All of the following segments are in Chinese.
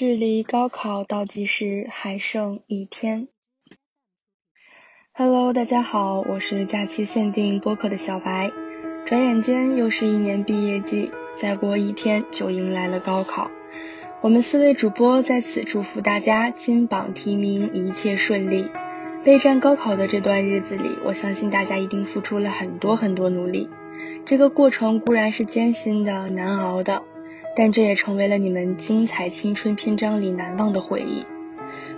距离高考倒计时还剩一天。Hello，大家好，我是假期限定播客的小白。转眼间又是一年毕业季，再过一天就迎来了高考。我们四位主播在此祝福大家金榜题名，一切顺利。备战高考的这段日子里，我相信大家一定付出了很多很多努力。这个过程固然是艰辛的、难熬的。但这也成为了你们精彩青春篇章里难忘的回忆。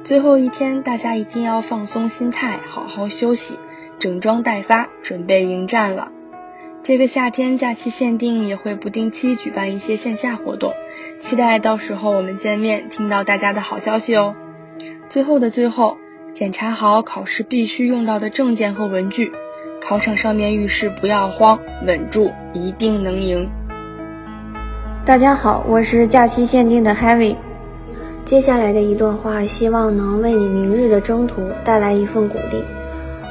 最后一天，大家一定要放松心态，好好休息，整装待发，准备迎战了。这个夏天假期限定也会不定期举办一些线下活动，期待到时候我们见面，听到大家的好消息哦。最后的最后，检查好考试必须用到的证件和文具，考场上面遇事不要慌，稳住，一定能赢。大家好，我是假期限定的 Heavy。接下来的一段话，希望能为你明日的征途带来一份鼓励。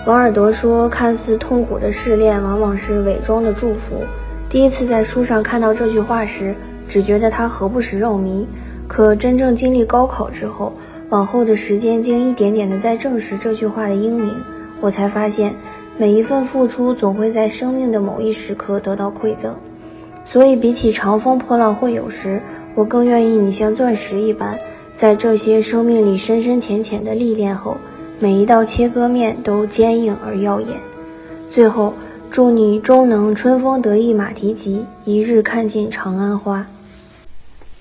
王尔德说：“看似痛苦的试炼，往往是伪装的祝福。”第一次在书上看到这句话时，只觉得它何不食肉糜。可真正经历高考之后，往后的时间竟一点点的在证实这句话的英明，我才发现，每一份付出总会在生命的某一时刻得到馈赠。所以，比起长风破浪会有时，我更愿意你像钻石一般，在这些生命里深深浅浅的历练后，每一道切割面都坚硬而耀眼。最后，祝你终能春风得意马蹄疾，一日看尽长安花。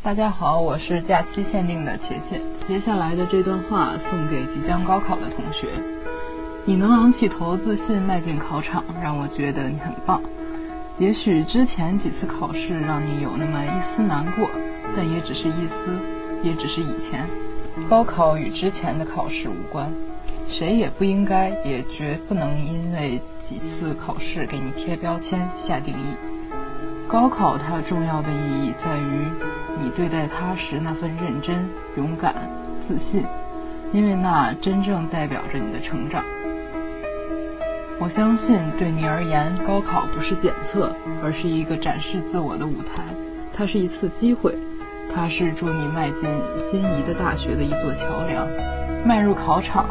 大家好，我是假期限定的茄茄。接下来的这段话送给即将高考的同学：你能昂起头，自信迈进考场，让我觉得你很棒。也许之前几次考试让你有那么一丝难过，但也只是一丝，也只是以前。高考与之前的考试无关，谁也不应该，也绝不能因为几次考试给你贴标签、下定义。高考它重要的意义在于你对待它时那份认真、勇敢、自信，因为那真正代表着你的成长。我相信，对你而言，高考不是检测，而是一个展示自我的舞台。它是一次机会，它是助你迈进心仪的大学的一座桥梁。迈入考场，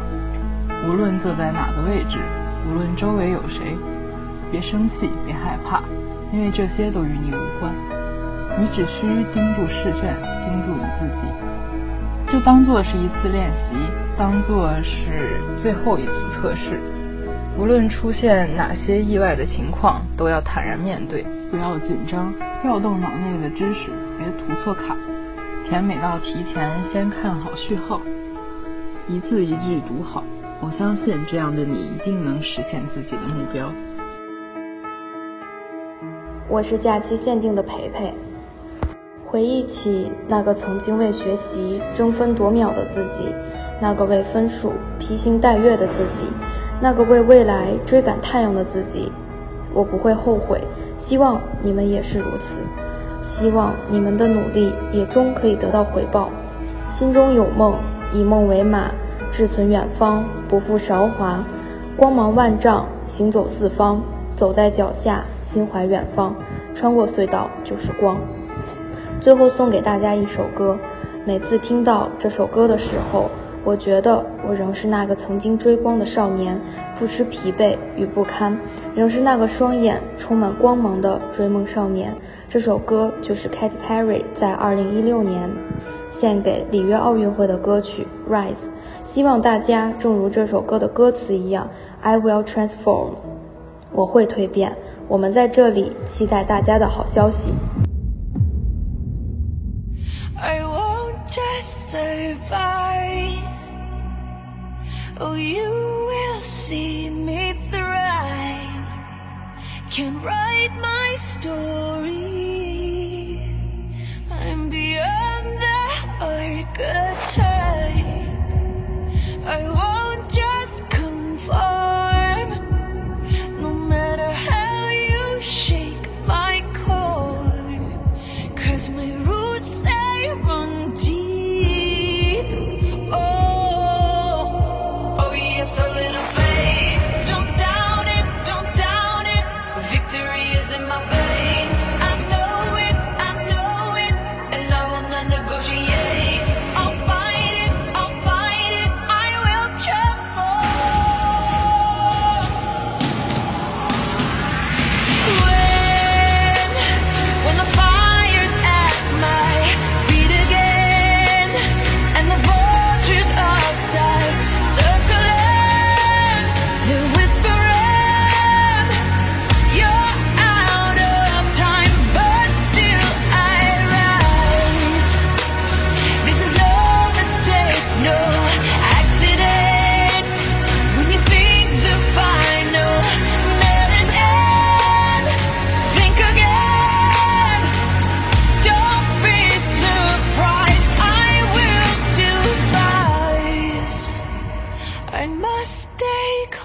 无论坐在哪个位置，无论周围有谁，别生气，别害怕，因为这些都与你无关。你只需盯住试卷，盯住你自己，就当做是一次练习，当做是最后一次测试。无论出现哪些意外的情况，都要坦然面对，不要紧张，调动脑内的知识，别涂错卡，填每道题前先看好序号，一字一句读好。我相信这样的你一定能实现自己的目标。我是假期限定的培培，回忆起那个曾经为学习争分夺秒的自己，那个为分数披星戴月的自己。那个为未来追赶太阳的自己，我不会后悔。希望你们也是如此，希望你们的努力也终可以得到回报。心中有梦，以梦为马，志存远方，不负韶华。光芒万丈，行走四方，走在脚下，心怀远方。穿过隧道就是光。最后送给大家一首歌，每次听到这首歌的时候。我觉得我仍是那个曾经追光的少年，不知疲惫与不堪，仍是那个双眼充满光芒的追梦少年。这首歌就是 Katy Perry 在2016年献给里约奥运会的歌曲《Rise》。希望大家正如这首歌的歌词一样，I will transform，我会蜕变。我们在这里期待大家的好消息。I won't just survive. Oh, you will see me thrive. Can write my story. I'm beyond the archetype. I so little faith.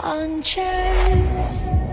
On.